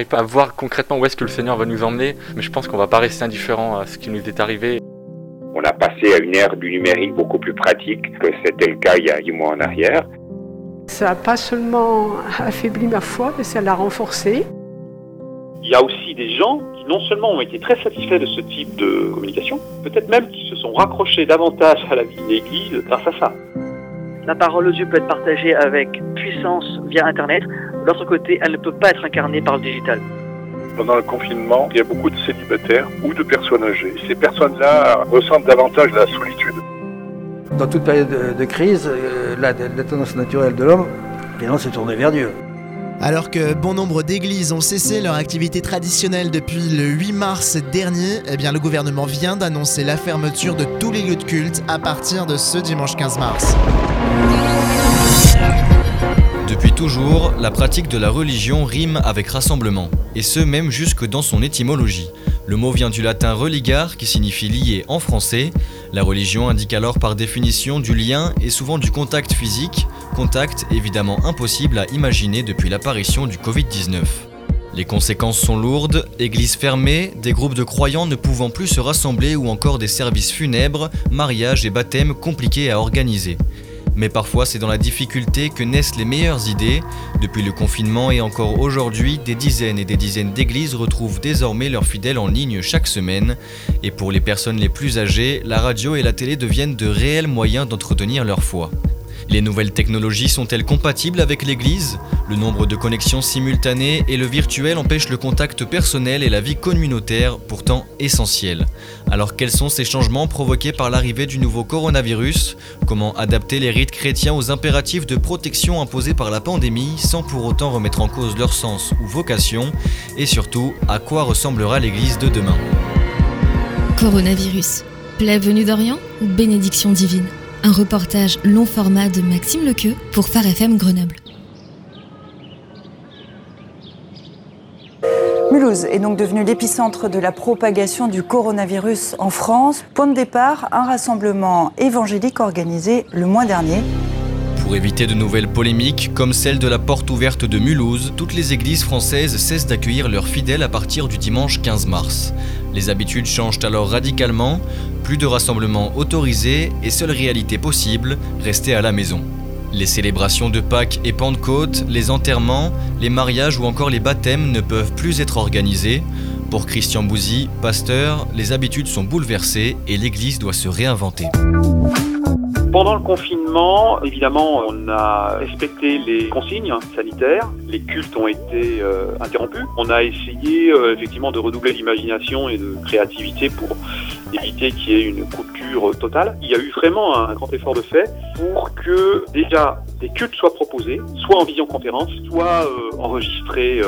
n'arrive pas à voir concrètement où est-ce que le Seigneur va nous emmener, mais je pense qu'on va pas rester indifférent à ce qui nous est arrivé. On a passé à une ère du numérique beaucoup plus pratique que c'était le cas il y a 10 mois en arrière. Ça n'a pas seulement affaibli ma foi, mais ça l'a renforcée. Il y a aussi des gens qui non seulement ont été très satisfaits de ce type de communication, peut-être même qui se sont raccrochés davantage à la vie de l'Église grâce à ça. La parole de Dieu peut être partagée avec puissance via Internet. De l'autre côté, elle ne peut pas être incarnée par le digital. Pendant le confinement, il y a beaucoup de célibataires ou de personnes âgées. Ces personnes-là ressentent davantage la solitude. Dans toute période de, crise, euh, la, la tendance naturelle de l'homme, c'est tourner vers Dieu. Alors que bon nombre d'églises ont cessé leur activité traditionnelle depuis le 8 mars dernier, eh bien le gouvernement vient d'annoncer la fermeture de tous les lieux de culte à partir de ce dimanche 15 mars. Depuis toujours, la pratique de la religion rime avec rassemblement, et ce même jusque dans son étymologie. Le mot vient du latin religar qui signifie lier en français. La religion indique alors par définition du lien et souvent du contact physique, contact évidemment impossible à imaginer depuis l'apparition du Covid-19. Les conséquences sont lourdes, églises fermées, des groupes de croyants ne pouvant plus se rassembler ou encore des services funèbres, mariages et baptêmes compliqués à organiser. Mais parfois c'est dans la difficulté que naissent les meilleures idées. Depuis le confinement et encore aujourd'hui, des dizaines et des dizaines d'églises retrouvent désormais leurs fidèles en ligne chaque semaine. Et pour les personnes les plus âgées, la radio et la télé deviennent de réels moyens d'entretenir leur foi. Les nouvelles technologies sont-elles compatibles avec l'Église? Le nombre de connexions simultanées et le virtuel empêchent le contact personnel et la vie communautaire, pourtant essentielle. Alors quels sont ces changements provoqués par l'arrivée du nouveau coronavirus? Comment adapter les rites chrétiens aux impératifs de protection imposés par la pandémie sans pour autant remettre en cause leur sens ou vocation? Et surtout, à quoi ressemblera l'Église de demain? Coronavirus. Plaie venue d'Orient ou bénédiction divine? Un reportage long format de Maxime Lequeux pour Phare FM Grenoble. Mulhouse est donc devenue l'épicentre de la propagation du coronavirus en France. Point de départ, un rassemblement évangélique organisé le mois dernier. Pour éviter de nouvelles polémiques, comme celle de la porte ouverte de Mulhouse, toutes les églises françaises cessent d'accueillir leurs fidèles à partir du dimanche 15 mars. Les habitudes changent alors radicalement, plus de rassemblements autorisés et seule réalité possible, rester à la maison. Les célébrations de Pâques et Pentecôte, les enterrements, les mariages ou encore les baptêmes ne peuvent plus être organisés. Pour Christian Bouzy, pasteur, les habitudes sont bouleversées et l'Église doit se réinventer. Pendant le confinement, évidemment, on a respecté les consignes sanitaires. Les cultes ont été euh, interrompus. On a essayé euh, effectivement de redoubler l'imagination et de créativité pour éviter qu'il y ait une coupure totale. Il y a eu vraiment un grand effort de fait pour que déjà des cultes soient proposés, soit en visioconférence, soit euh, enregistrés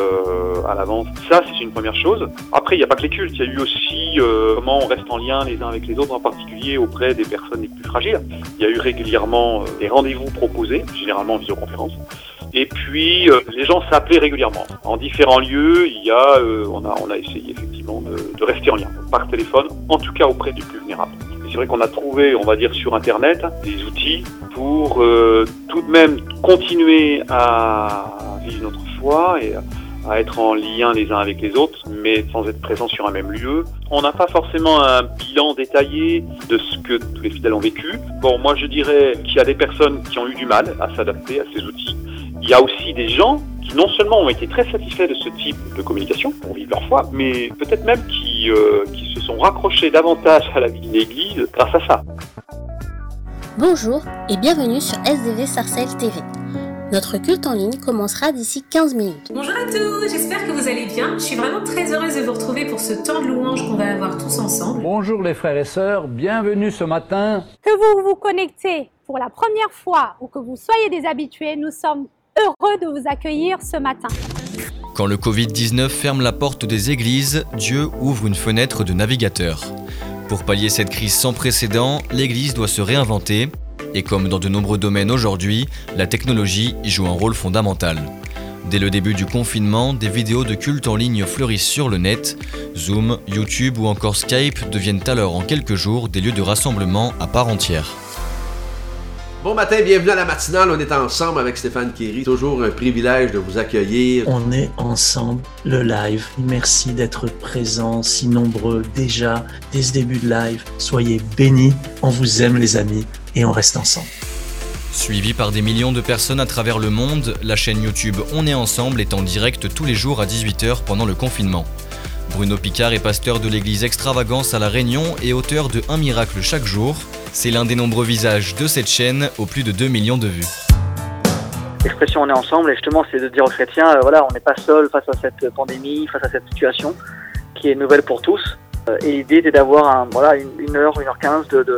à l'avance. Ça, c'est une première chose. Après, il n'y a pas que les cultes, il y a eu aussi comment on reste en lien les uns avec les autres, en particulier auprès des personnes les plus fragiles. Il y a eu régulièrement des rendez-vous proposés, généralement en visioconférence. Et puis, les gens s'appelaient régulièrement. En différents lieux, il y a, on, a, on a essayé effectivement de, rester en lien, par téléphone, en tout cas auprès du plus vulnérable c'est vrai qu'on a trouvé, on va dire, sur Internet, des outils pour euh, tout de même continuer à vivre notre foi et à être en lien les uns avec les autres, mais sans être présents sur un même lieu. On n'a pas forcément un bilan détaillé de ce que tous les fidèles ont vécu. Bon, moi je dirais qu'il y a des personnes qui ont eu du mal à s'adapter à ces outils. Il y a aussi des gens qui non seulement ont été très satisfaits de ce type de communication pour vivre leur foi, mais peut-être même qui, euh, qui se sont raccrochés davantage à la vie de l'Église grâce à ça. Bonjour et bienvenue sur SDV Sarcelles TV. Notre culte en ligne commencera d'ici 15 minutes. Bonjour à tous, j'espère que vous allez bien. Je suis vraiment très heureuse de vous retrouver pour ce temps de louange qu'on va avoir tous ensemble. Bonjour les frères et sœurs, bienvenue ce matin. Que vous vous connectez pour la première fois ou que vous soyez des habitués, nous sommes heureux de vous accueillir ce matin. Quand le Covid-19 ferme la porte des églises, Dieu ouvre une fenêtre de navigateur. Pour pallier cette crise sans précédent, l'Église doit se réinventer, et comme dans de nombreux domaines aujourd'hui, la technologie y joue un rôle fondamental. Dès le début du confinement, des vidéos de culte en ligne fleurissent sur le net. Zoom, YouTube ou encore Skype deviennent alors en quelques jours des lieux de rassemblement à part entière. Bon matin, bienvenue à la matinale. On est ensemble avec Stéphane Kéry. Toujours un privilège de vous accueillir. On est ensemble, le live. Merci d'être présents, si nombreux déjà dès ce début de live. Soyez bénis. On vous aime, les amis, et on reste ensemble. Suivi par des millions de personnes à travers le monde, la chaîne YouTube On est ensemble est en direct tous les jours à 18h pendant le confinement. Bruno Picard est pasteur de l'église Extravagance à La Réunion et auteur de Un miracle chaque jour. C'est l'un des nombreux visages de cette chaîne aux plus de 2 millions de vues. L'expression on est ensemble, et justement, c'est de dire aux chrétiens, euh, voilà, on n'est pas seul face à cette pandémie, face à cette situation qui est nouvelle pour tous. Euh, et l'idée était d'avoir voilà, une, heure, une heure quinze de, de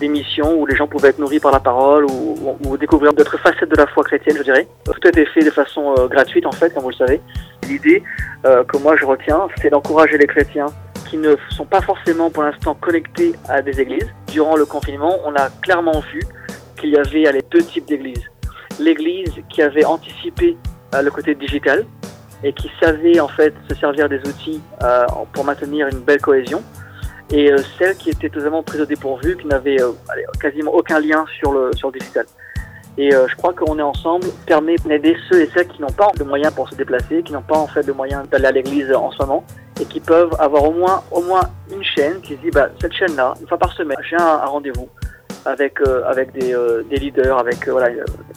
d'émissions où les gens pouvaient être nourris par la parole ou, ou, découvrir d'autres facettes de la foi chrétienne, je dirais. Tout a été fait de façon euh, gratuite, en fait, comme vous le savez. L'idée que moi je retiens, c'est d'encourager les chrétiens qui ne sont pas forcément pour l'instant connectés à des églises. Durant le confinement, on a clairement vu qu'il y avait les deux types d'églises. L'église qui avait anticipé euh, le côté digital et qui savait en fait se servir des outils euh, pour maintenir une belle cohésion et euh, celle qui était totalement prise au dépourvu, qui n'avait quasiment aucun lien sur le, sur le digital. Et je crois qu'on est ensemble permet d'aider ceux et celles qui n'ont pas de moyens pour se déplacer, qui n'ont pas en fait de moyens d'aller à l'église en ce moment, et qui peuvent avoir au moins, au moins une chaîne qui se dit bah, cette chaîne-là, une fois par semaine, j'ai un, rendez-vous avec, euh, avec des, euh, des, leaders, avec euh, voilà,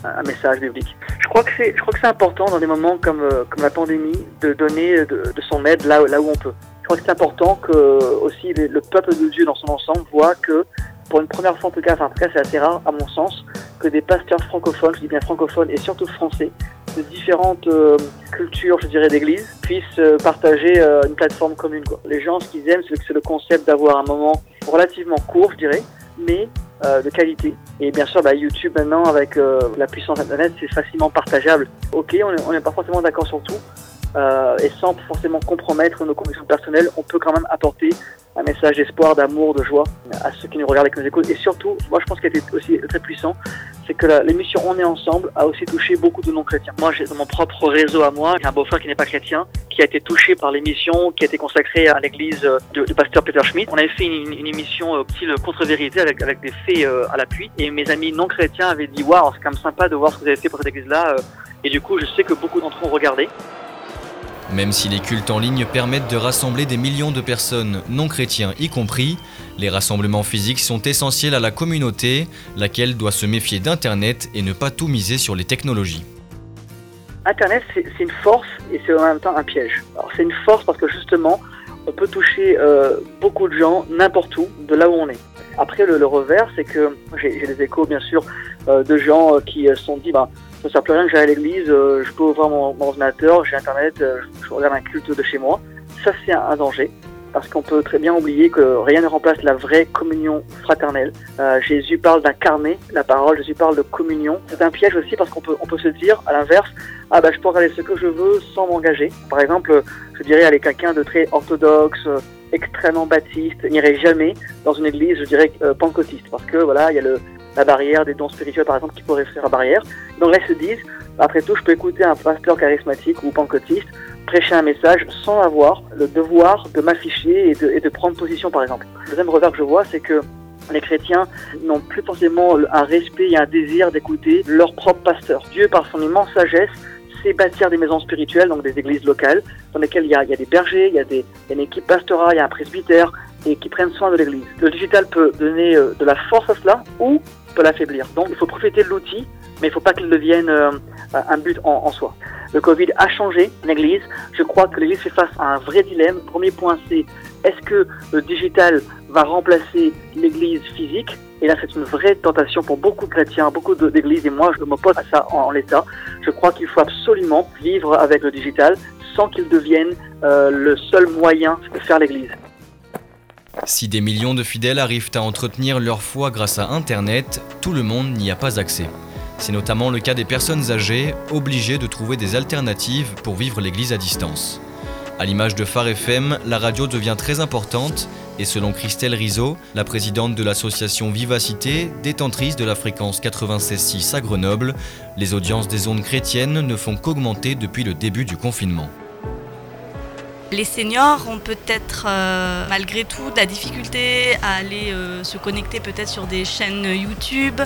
un message biblique. Je crois que c'est, je crois que c'est important dans des moments comme, comme la pandémie de donner de, de, son aide là, là où on peut. Crois que c'est important que aussi le peuple de Dieu dans son ensemble voit que pour une première fois en tout cas, enfin en tout cas c'est assez rare à mon sens, que des pasteurs francophones, je dis bien francophones et surtout français, de différentes euh, cultures, je dirais, d'église, puissent euh, partager euh, une plateforme commune. Les gens, ce qu'ils aiment, c'est le concept d'avoir un moment relativement court, je dirais, mais de qualité. Et bien sûr, bah, YouTube maintenant, avec la puissance Internet, c'est facilement partageable. Ok, on n'est pas forcément d'accord sur tout, euh, et sans forcément compromettre nos convictions personnelles, on peut quand même apporter un message d'espoir, d'amour, de joie à ceux qui nous regardent et qui nous écoutent. Et surtout, moi je pense qu'il était aussi très puissant, c'est que l'émission On est ensemble a aussi touché beaucoup de non-chrétiens. Moi j'ai dans mon propre réseau à moi, j'ai un beau-frère qui n'est pas chrétien, qui a été touché par l'émission, qui a été consacrée à l'église du pasteur Peter Schmidt. On avait fait une, émission euh, style contre-vérité avec, avec des faits euh, à l'appui. Et mes amis non-chrétiens avaient dit Waouh, c'est quand même sympa de voir ce que vous avez fait pour cette église-là. Et du coup, je sais que beaucoup d'entre eux ont regardé. Même si les cultes en ligne permettent de rassembler des millions de personnes, non chrétiens y compris, les rassemblements physiques sont essentiels à la communauté, laquelle doit se méfier d'Internet et ne pas tout miser sur les technologies. Internet, c'est une force et c'est en même temps un piège. C'est une force parce que justement, on peut toucher euh, beaucoup de gens n'importe où, de là où on est. Après, le, revers, c'est que j'ai des échos, bien sûr, euh, de gens euh, qui se sont dit, bah, ça ne sert plus rien que j'aille à l'église, euh, je peux ouvrir mon, ordinateur, j'ai internet, euh, je regarde un culte de chez moi. Ça, c'est un, danger. Parce qu'on peut très bien oublier que rien ne remplace la vraie communion fraternelle. Euh, Jésus parle d'incarner la parole, Jésus parle de communion. C'est un piège aussi parce qu'on peut, on peut se dire, à l'inverse, ah bah je peux regarder ce que je veux sans m'engager. Par exemple, je dirais aller quelqu'un de très orthodoxe, extrêmement baptiste, n'irait jamais dans une église, je dirais, pentecôtiste. Parce que voilà, il y a le, la barrière des dons spirituels, par exemple, qui pourrait faire la barrière. Donc ils se disent, après tout, je peux écouter un pasteur charismatique ou pentecôtiste prêcher un message sans avoir le devoir de m'afficher et de, prendre position, par exemple. Le deuxième revers que je vois, c'est que les chrétiens n'ont plus forcément un respect et un désir d'écouter leur propre pasteur. Dieu, par son immense sagesse, sait bâtir des maisons spirituelles, donc des églises locales, dans lesquelles il y a, il y a des bergers, il y a, des, il y a une équipe pastorale, il y a un presbytère, et qui prennent soin de l'église. Le digital peut donner euh, de la force à cela ou peut l'affaiblir. Donc il faut profiter de l'outil, mais il ne faut pas qu'il devienne euh, un but en, soi. Le Covid a changé l'Église. Je crois que l'Église fait face à un vrai dilemme. Premier point, c'est est-ce que le digital va remplacer l'Église physique? Et là, c'est une vraie tentation pour beaucoup de chrétiens, beaucoup d'églises, et moi, je m'oppose à ça en, l'état. Je crois qu'il faut absolument vivre avec le digital sans qu'il devienne euh, le seul moyen de faire l'Église. Si des millions de fidèles arrivent à entretenir leur foi grâce à Internet, tout le monde n'y a pas accès. C'est notamment le cas des personnes âgées, obligées de trouver des alternatives pour vivre l'Église à distance. À l'image de Phare FM, la radio devient très importante et selon Christelle Rizzo, la présidente de l'association Vivacité, détentrice de la fréquence 96.6 à Grenoble, les audiences des ondes chrétiennes ne font qu'augmenter depuis le début du confinement. Les seniors ont peut-être euh, malgré tout de la difficulté à aller euh, se connecter peut-être sur des chaînes YouTube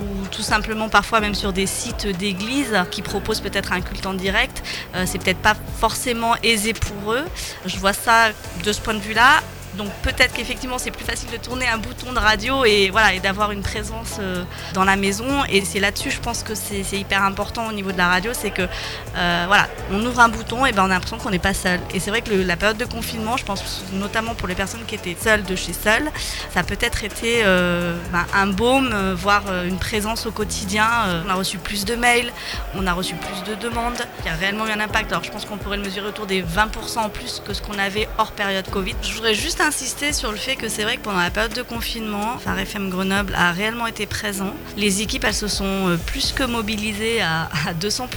ou tout simplement parfois même sur des sites d'église qui proposent peut-être un culte en direct. Euh, c'est peut-être pas forcément aisé pour eux. Je vois ça de ce point de vue-là. Donc peut-être qu'effectivement c'est plus facile de tourner un bouton de radio et voilà d'avoir une présence euh, dans la maison. Et c'est là-dessus je pense que c'est hyper important au niveau de la radio, c'est que euh, voilà, on ouvre un bouton et ben on a l'impression qu'on n'est pas seul. Et c'est vrai que la période de confinement, je pense notamment pour les personnes qui étaient seules de chez seules, ça a peut-être été euh, ben, un baume, voire une présence au quotidien. On a reçu plus de mails, on a reçu plus de demandes. Il y a réellement eu un impact. Alors je pense qu'on pourrait le mesurer autour des 20% en plus que ce qu'on avait hors période Covid. Je voudrais juste insister sur le fait que c'est vrai que pendant la période de confinement, Phare FM Grenoble a réellement été présent. Les équipes, elles se sont euh, plus que mobilisées à, à 200%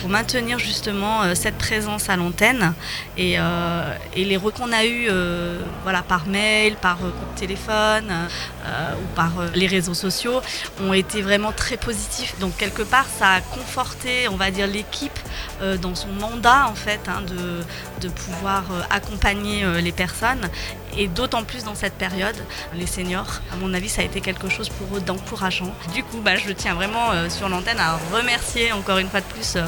pour maintenir justement euh, cette présence à l'antenne. Et, euh, les retours qu'on a eu euh, voilà, par mail, par euh, téléphone ou par les réseaux sociaux ont été vraiment très positifs. Donc quelque part, ça a conforté, on va dire, l'équipe dans son mandat en fait hein, de, de pouvoir accompagner les personnes et d'autant plus dans cette période, les seniors, à mon avis, ça a été quelque chose pour eux d'encourageant. Du coup, bah, je tiens vraiment euh, sur l'antenne à remercier encore une fois de plus euh,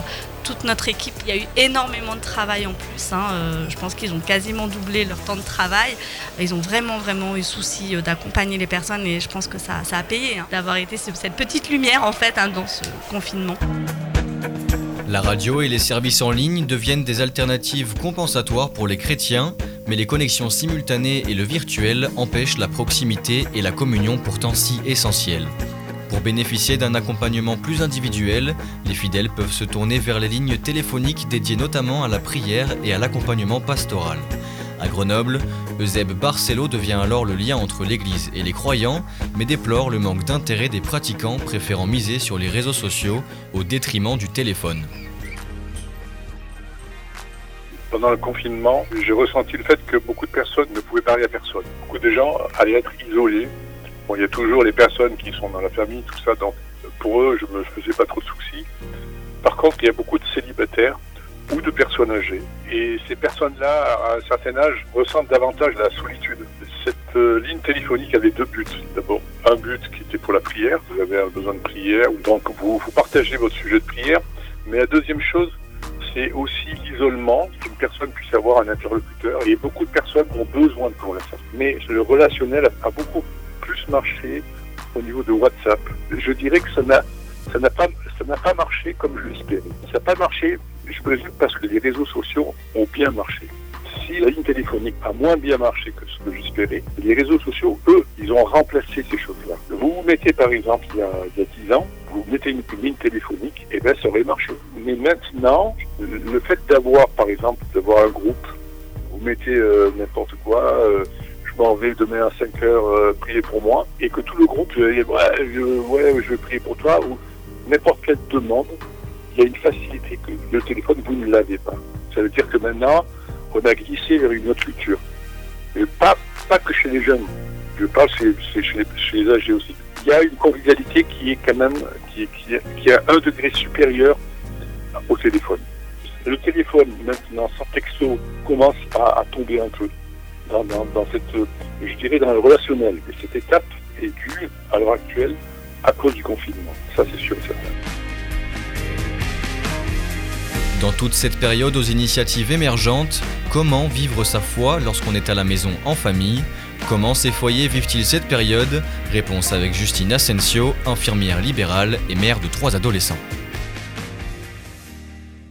toute notre équipe. Il y a eu énormément de travail en plus. hein. Euh, je pense qu'ils ont quasiment doublé leur temps de travail. Ils ont vraiment, vraiment eu souci d'accompagner les personnes et je pense que ça, a payé hein, d'avoir été ce- cette petite lumière en fait hein, dans ce confinement. La radio et les services en ligne deviennent des alternatives compensatoires pour les chrétiens, mais les connexions simultanées et le virtuel empêchent la proximité et la communion pourtant si essentielles. Pour bénéficier d'un accompagnement plus individuel, les fidèles peuvent se tourner vers les lignes téléphoniques dédiées notamment à la prière et à l'accompagnement pastoral. À Grenoble, Euseb Barcelo devient alors le lien entre l'Église et les croyants, mais déplore le manque d'intérêt des pratiquants préférant miser sur les réseaux sociaux au détriment du téléphone. Pendant le confinement, j'ai ressenti le fait que beaucoup de personnes ne pouvaient parler à personne. Beaucoup de gens allaient être isolés. Bon, il y a toujours les personnes qui sont dans la famille, tout ça, donc pour eux, je me faisais pas trop de soucis. Par contre, il y a beaucoup de célibataires ou de personnes âgées. Et ces personnes-là, à un certain âge, ressentent davantage la solitude. Cette euh, ligne téléphonique avait deux buts. D'abord, un but qui était pour la prière. Vous avez un besoin de prière, donc vous, partagez votre sujet de prière. Mais la deuxième chose, c'est aussi l'isolement, qu'une personne puisse avoir un interlocuteur. Et beaucoup de personnes ont besoin de conversation. Mais le relationnel a, beaucoup plus marché au niveau de WhatsApp. Je dirais que ça n'a ça n'a pas ça n'a pas marché comme je l'espérais. Ça n'a pas marché, je présume, parce que les réseaux sociaux ont bien marché. Si la ligne téléphonique a moins bien marché que ce que j'espérais, les réseaux sociaux, eux, ils ont remplacé ces choses-là. Vous vous mettez, par exemple, il y a, il y a 10 ans, vous mettez une, ligne téléphonique, et bien ça aurait marché. Mais maintenant, le fait d'avoir, par exemple, d'avoir un groupe, vous mettez euh, n'importe quoi, euh, je m'en vais demain à 5 heures euh, prier pour moi, et que tout le groupe, euh, ouais, je, ouais, je vais prier pour toi, ou n'importe quelle demande, il y a une facilité que le téléphone, vous ne l'avez pas. Ça veut dire que maintenant, on a glissé vers une autre culture. Et pas, pas que chez les jeunes. Je parle chez, les, âgés aussi. Il y a une convivialité qui est quand même, qui, qui, qui a un degré supérieur au téléphone. Le téléphone, maintenant, sans texto, commence à, tomber un peu dans, cette, je dirais, dans le relationnel. Et cette étape est due, à l'heure actuelle, à cause du confinement. Ça, c'est sûr et certain. Dans toute cette période aux initiatives émergentes, comment vivre sa foi lorsqu'on est à la maison en famille? Comment ces foyers vivent-ils cette période? Réponse avec Justine Asensio, infirmière libérale et mère de trois adolescents.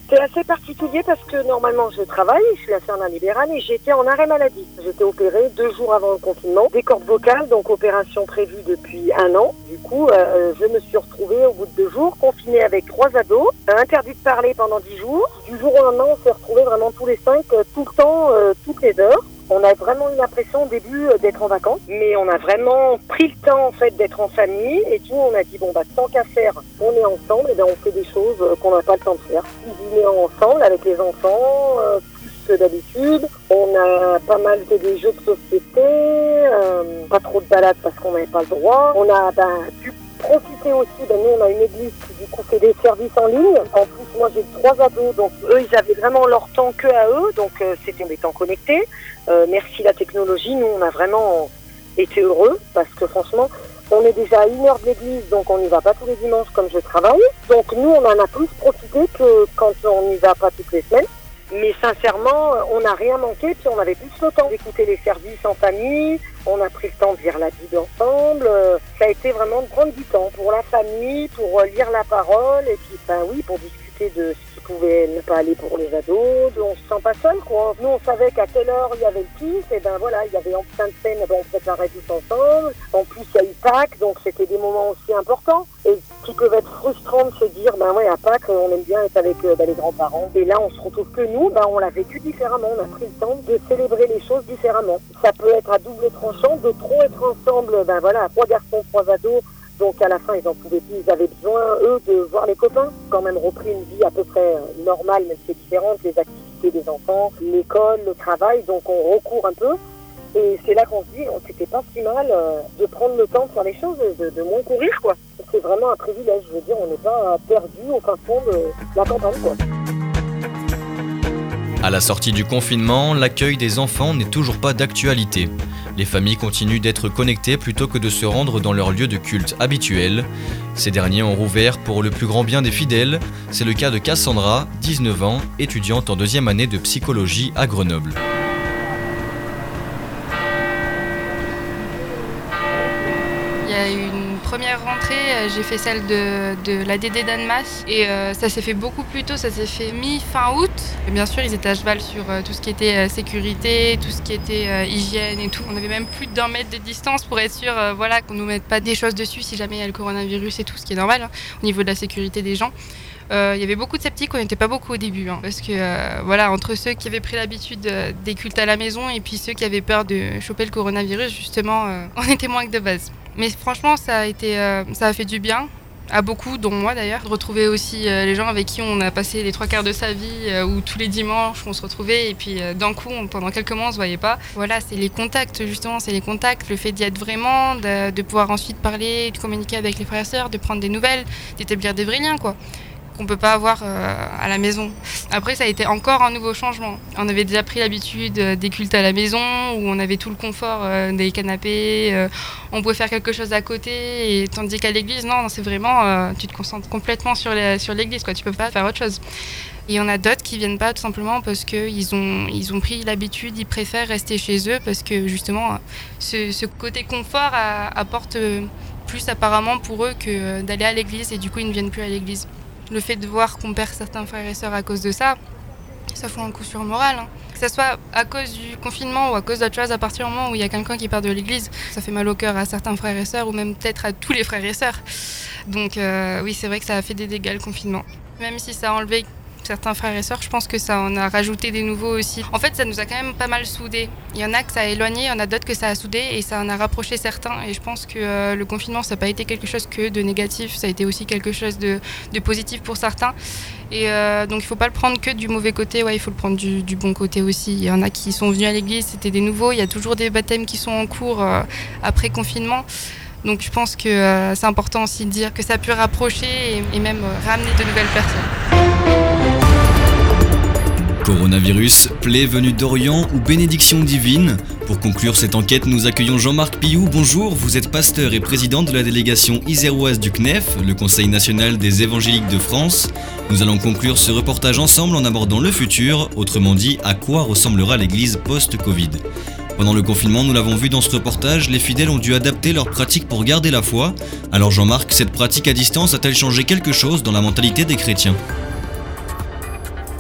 C'est assez particulier parce que normalement je travaille, je suis infirmière libérale et j'étais en arrêt maladie. J'étais opérée deux jours avant le confinement, des cordes vocales, donc opération prévue depuis un an. Du coup, euh, je me suis retrouvée au bout de deux jours, confinée avec trois ados, interdit de parler pendant dix jours. Du jour au lendemain, on s'est retrouvés vraiment tous les cinq, euh, tout le temps, euh, toutes les heures. On a vraiment eu l'impression au début euh, d'être en vacances, mais on a vraiment pris le temps en fait d'être en famille et tout. On a dit bon bah tant qu'à faire, on est ensemble et ben on fait des choses euh, qu'on n'a pas le temps de faire. Cuisiner ensemble avec les enfants, euh, plus que d'habitude. On a pas mal fait des jeux de société, pas trop de balades parce qu'on n'avait pas le droit. On a ben, pu profité aussi, ben, nous on a une église qui fait des services en ligne. En plus moi j'ai trois ados, donc eux ils avaient vraiment leur temps que à eux, donc euh, c'était des temps connectés. Euh, merci la technologie, nous on a vraiment été heureux parce que franchement on est déjà à une heure de l'église, donc on n'y va pas tous les dimanches comme je travaille. Donc nous on en a plus profité que quand on n'y va pas toutes les semaines. Mais sincèrement, on n'a rien manqué, puis on avait plus le temps d'écouter les services en famille, on a pris le temps de lire la Bible ensemble. Ça a été vraiment de prendre du temps pour la famille, pour lire la parole, et puis ben oui, pour discuter de pouvait ne pas aller pour les ados. On se sent pas seul, quoi. Nous, on savait qu'à telle heure il y avait le kiff, et ben voilà, il y avait en fin de scène, ben, on préparait tous ensemble. En plus, il y a eu Pâques, donc c'était des moments aussi importants. Et qui peuvent être frustrants de se dire, ben ouais, à Pâques, on aime bien être avec euh, ben, les grands-parents. Et là, on se retrouve que nous, ben, on l'a vécu différemment. On a pris le temps de célébrer les choses différemment. Ça peut être à double tranchant, de trop être ensemble, ben voilà, trois garçons, trois ados. Donc à la fin, ils en pouvaient plus. Ils avaient besoin, eux, de voir les copains. Quand même repris une vie à peu près euh, normale, même si c'est différente, les activités des enfants, l'école, le travail. Donc on recourt un peu. Et c'est là qu'on se dit, c'était pas si mal euh, de prendre le temps de faire les choses, de, de moins courir, quoi. C'est vraiment un privilège. Je veux dire, on n'est pas perdu au fin fond de la campagne, quoi. À la sortie du confinement, l'accueil des enfants n'est toujours pas d'actualité. Les familles continuent d'être connectées plutôt que de se rendre dans leur lieu de culte habituel. Ces derniers ont rouvert pour le plus grand bien des fidèles. C'est le cas de Cassandra, 19 ans, étudiante en deuxième année de psychologie à Grenoble. Première rentrée, euh, j'ai fait celle de, de l'ADD d'Annemasse et euh, ça s'est fait beaucoup plus tôt, ça s'est fait mi-fin août. Et bien sûr, ils étaient à cheval sur euh, tout ce qui était sécurité, tout ce qui était hygiène et tout. On avait même plus d'un mètre de distance pour être sûr voilà, qu'on ne nous mette pas des choses dessus si jamais il y a le coronavirus et tout, ce qui est normal hein, au niveau de la sécurité des gens. Il y avait beaucoup de sceptiques, on n'était pas beaucoup au début, hein, parce que voilà, entre ceux qui avaient pris l'habitude des cultes à la maison et puis ceux qui avaient peur de choper le coronavirus, justement, on était moins que de base. Mais franchement, ça a été, euh, ça a fait du bien à beaucoup, dont moi d'ailleurs, retrouver aussi euh, les gens avec qui on a passé les trois quarts de sa vie, euh, où tous les dimanches on se retrouvait et puis d'un coup, pendant quelques mois, on se voyait pas. Voilà, c'est les contacts justement, c'est les contacts, le fait d'y être vraiment, de, de pouvoir ensuite parler, de communiquer avec les frères et sœurs, de prendre des nouvelles, d'établir des vrais liens quoi qu'on peut pas avoir euh, à la maison. Après, ça a été encore un nouveau changement. On avait déjà pris l'habitude euh, des cultes à la maison, où on avait tout le confort euh, des canapés, on pouvait faire quelque chose à côté, et tandis qu'à l'église, non, c'est vraiment, tu te concentres complètement sur l'église, quoi. Tu peux pas faire autre chose. Il y en a d'autres qui viennent pas tout simplement parce qu'ils ont, pris l'habitude, ils préfèrent rester chez eux parce que justement, ce, côté confort apporte plus apparemment pour eux que d'aller à l'église et du coup ils ne viennent plus à l'église. Le fait de voir qu'on perd certains frères et sœurs à cause de ça, ça fout un coup sur le moral. hein. Que ce soit à cause du confinement ou à cause d'autre chose, à partir du moment où il y a quelqu'un qui part de l'église, ça fait mal au cœur à certains frères et sœurs ou même peut-être à tous les frères et sœurs. Donc euh, oui, c'est vrai que ça a fait des dégâts le confinement. Même si ça a enlevé certains frères et sœurs, je pense que ça en a rajouté des nouveaux aussi. En fait, ça nous a quand même pas mal soudés. Il y en a que ça a éloigné, il y en a d'autres que ça a soudé et ça en a rapproché certains. Et je pense que euh, le confinement, ça n'a pas été quelque chose que de négatif, ça a été aussi quelque chose de, positif pour certains. Et euh, donc il faut pas le prendre que du mauvais côté, ouais, il faut le prendre du, bon côté aussi. Il y en a qui sont venus à l'église, c'était des nouveaux. Il y a toujours des baptêmes qui sont en cours euh, après confinement. Donc je pense que c'est important aussi de dire que ça a pu rapprocher et, même ramener de nouvelles personnes. Coronavirus, plaie venue d'Orient ou bénédiction divine Pour conclure cette enquête, nous accueillons Jean-Marc Pillou. Bonjour, vous êtes pasteur et président de la délégation iséroise du CNEF, le Conseil national des évangéliques de France. Nous allons conclure ce reportage ensemble en abordant le futur, autrement dit, à quoi ressemblera l'église post-Covid. Pendant le confinement, nous l'avons vu dans ce reportage, les fidèles ont dû adapter leurs pratiques pour garder la foi. Alors Jean-Marc, cette pratique à distance a-t-elle changé quelque chose dans la mentalité des chrétiens?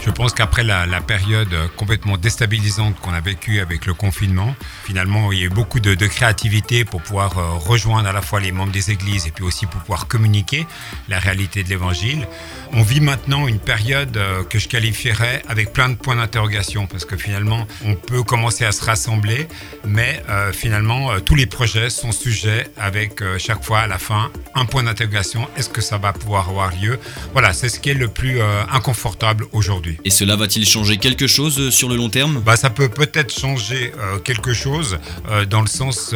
Je pense qu'après la, période complètement déstabilisante qu'on a vécue avec le confinement, finalement, il y a eu beaucoup de, créativité pour pouvoir euh, rejoindre à la fois les membres des églises et puis aussi pour pouvoir communiquer la réalité de l'évangile. On vit maintenant une période euh, que je qualifierais avec plein de points d'interrogation parce que finalement, on peut commencer à se rassembler, mais euh, finalement, euh, tous les projets sont sujets avec euh, chaque fois à la fin un point d'interrogation. Est-ce que ça va pouvoir avoir lieu? Voilà, c'est ce qui est le plus euh, inconfortable aujourd'hui. Aujourd'hui. Et cela va-t-il changer quelque chose sur le long terme? Bah, Ça peut peut-être changer quelque chose dans le sens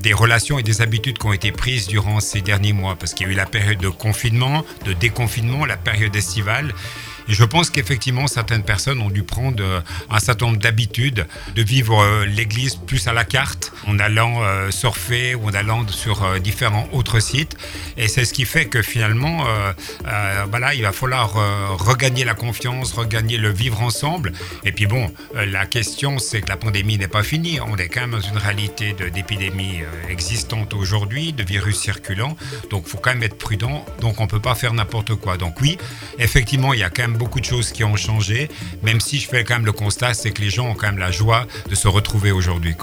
des relations et des habitudes qui ont été prises durant ces derniers mois, parce qu'il y a eu la période de confinement, de déconfinement, la période estivale. Je pense qu'effectivement, certaines personnes ont dû prendre euh, un certain nombre d'habitudes, de vivre euh, l'Église plus à la carte, en allant euh, surfer ou en allant sur différents autres sites. Et c'est ce qui fait que finalement, voilà, il va falloir regagner la confiance, regagner le vivre ensemble. Et puis bon, la question, c'est que la pandémie n'est pas finie. On est quand même dans une réalité d'épidémie existante aujourd'hui, de virus circulant. Donc il faut quand même être prudent. Donc on ne peut pas faire n'importe quoi. Donc oui, effectivement, il y a quand même beaucoup de choses qui ont changé, même si je fais quand même le constat, c'est que les gens ont quand même la joie de se retrouver aujourd'hui.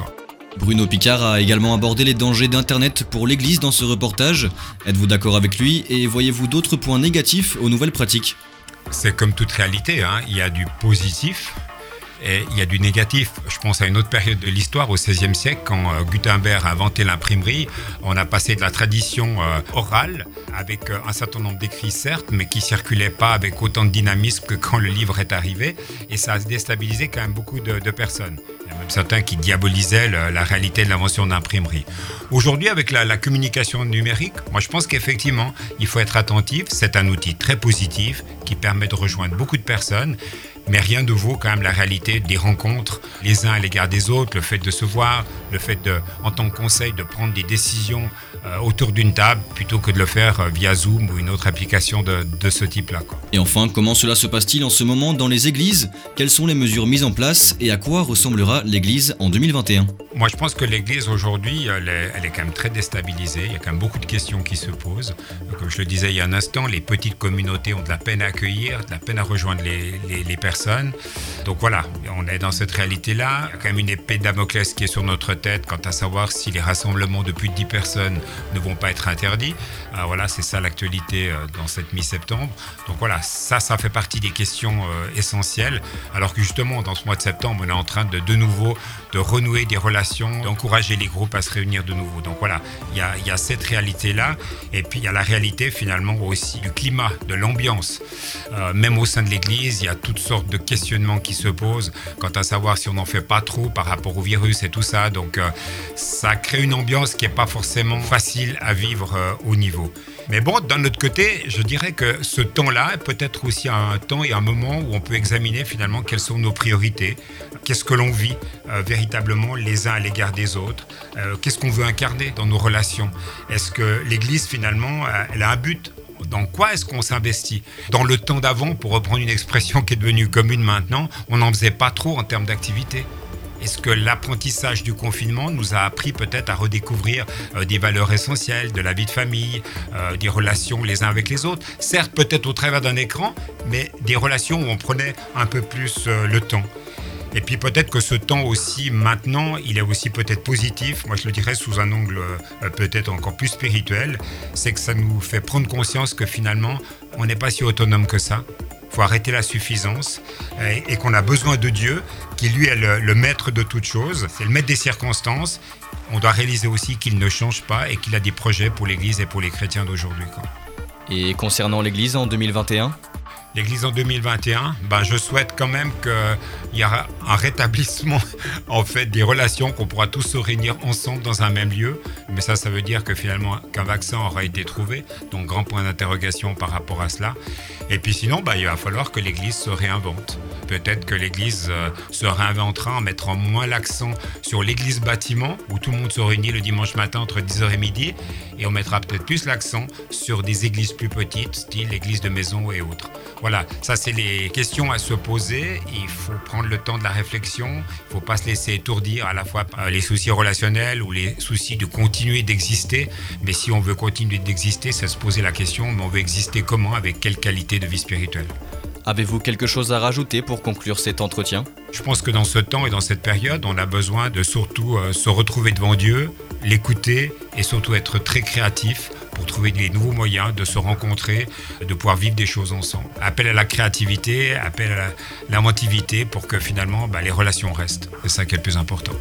Bruno Picard a également abordé les dangers d'Internet pour l'Église dans ce reportage. Êtes-vous d'accord avec lui et voyez-vous d'autres points négatifs aux nouvelles pratiques? C'est comme toute réalité, hein. il y a du positif, et il y a du négatif. Je pense à une autre période de l'histoire, au XVIe siècle, quand euh, Gutenberg a inventé l'imprimerie. On a passé de la tradition euh, orale, avec euh, un certain nombre d'écrits, certes, mais qui circulaient pas avec autant de dynamisme que quand le livre est arrivé. Et ça a déstabilisé quand même beaucoup de, personnes. Il y a même certains qui diabolisaient la réalité de l'invention d'imprimerie. Aujourd'hui, avec la, communication numérique, moi je pense qu'effectivement, il faut être attentif. C'est un outil très positif qui permet de rejoindre beaucoup de personnes mais rien ne vaut quand même la réalité des rencontres les uns à l'égard des autres, le fait de se voir, le fait de, en tant que conseil de prendre des décisions euh, autour d'une table plutôt que de le faire euh, via Zoom ou une autre application de, de ce type-là. Et enfin, comment cela se passe-t-il en ce moment dans les églises? Quelles sont les mesures mises en place et à quoi ressemblera l'église en 2021 Moi, je pense que l'église aujourd'hui, elle, elle est, quand même très déstabilisée. Il y a quand même beaucoup de questions qui se posent. Comme je le disais il y a un instant, les petites communautés ont de la peine à accueillir, de la peine à rejoindre les, les, les personnes. Donc voilà, on est dans cette réalité-là. Il y a quand même une épée de Damoclès qui est sur notre tête quant à savoir si les rassemblements de plus de 10 personnes ne vont pas être interdits. Ah, voilà, c'est ça l'actualité euh, dans cette mi-septembre. Donc voilà, ça, ça fait partie des questions euh, essentielles. Alors que justement, dans ce mois de septembre, on est en train de de nouveau de renouer des relations, d'encourager les groupes à se réunir de nouveau. Donc voilà, il y a, cette réalité-là. Et puis il y a la réalité finalement aussi du climat, de l'ambiance. Euh, même au sein de l'Église, il y a toutes sortes de questionnements qui se posent quant à savoir si on n'en fait pas trop par rapport au virus et tout ça. Donc ça crée une ambiance qui n'est pas forcément facile à vivre euh, au niveau. Mais bon, d'un autre côté, je dirais que ce temps-là peut être aussi un temps et un moment où on peut examiner finalement quelles sont nos priorités, qu'est-ce que l'on vit euh, véritablement les uns à l'égard des autres, euh, qu'est-ce qu'on veut incarner dans nos relations? Est-ce que l'Église finalement, elle a un but dans quoi est-ce qu'on s'investit Dans le temps d'avant, pour reprendre une expression qui est devenue commune maintenant, on n'en faisait pas trop en termes d'activité. Est-ce que l'apprentissage du confinement nous a appris peut-être à redécouvrir euh, des valeurs essentielles de la vie de famille, euh, des relations les uns avec les autres? Certes, peut-être au travers d'un écran, mais des relations où on prenait un peu plus euh, le temps. Et puis peut-être que ce temps aussi maintenant, il est aussi peut-être positif, moi je le dirais sous un angle peut-être encore plus spirituel, c'est que ça nous fait prendre conscience que finalement on n'est pas si autonome que ça, faut arrêter la suffisance et, qu'on a besoin de Dieu, qui lui est le, maître de toutes choses, c'est le maître des circonstances. On doit réaliser aussi qu'il ne change pas et qu'il a des projets pour l'Église et pour les chrétiens d'aujourd'hui. Et concernant l'Église en 2021 L'Église en 2021, ben, je souhaite quand même qu'il y aura un rétablissement en fait des relations, qu'on pourra tous se réunir ensemble dans un même lieu. Mais ça, ça veut dire que finalement qu'un vaccin aura été trouvé. Donc grand point d'interrogation par rapport à cela. Et puis sinon, ben, il va falloir que l'Église se réinvente. Peut-être que l'Église euh, se réinventera en mettant moins l'accent sur l'Église bâtiment, où tout le monde se réunit le dimanche matin entre 10h et midi, et on mettra peut-être plus l'accent sur des églises plus petites, style l'église de maison et autres. Voilà, ça c'est les questions à se poser. Il faut prendre le temps de la réflexion. Il ne faut pas se laisser étourdir à la fois par les soucis relationnels ou les soucis de continuer d'exister. Mais si on veut continuer d'exister, c'est se poser la question, mais on veut exister comment, avec quelle qualité de vie spirituelle Avez-vous quelque chose à rajouter pour conclure cet entretien? Je pense que dans ce temps et dans cette période, on a besoin de surtout euh, se retrouver devant Dieu, l'écouter et surtout être très créatif pour trouver des nouveaux moyens de se rencontrer, de pouvoir vivre des choses ensemble. Appel à la créativité, appel à l'inventivité pour que finalement bah, les relations restent. C'est ça qui est le plus important.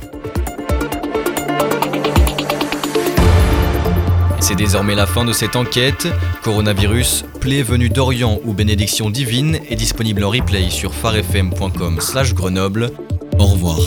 C'est désormais la fin de cette enquête. Coronavirus, complet venu d'Orient ou Bénédiction divine est disponible en replay sur farfm.com/grenoble. Au revoir.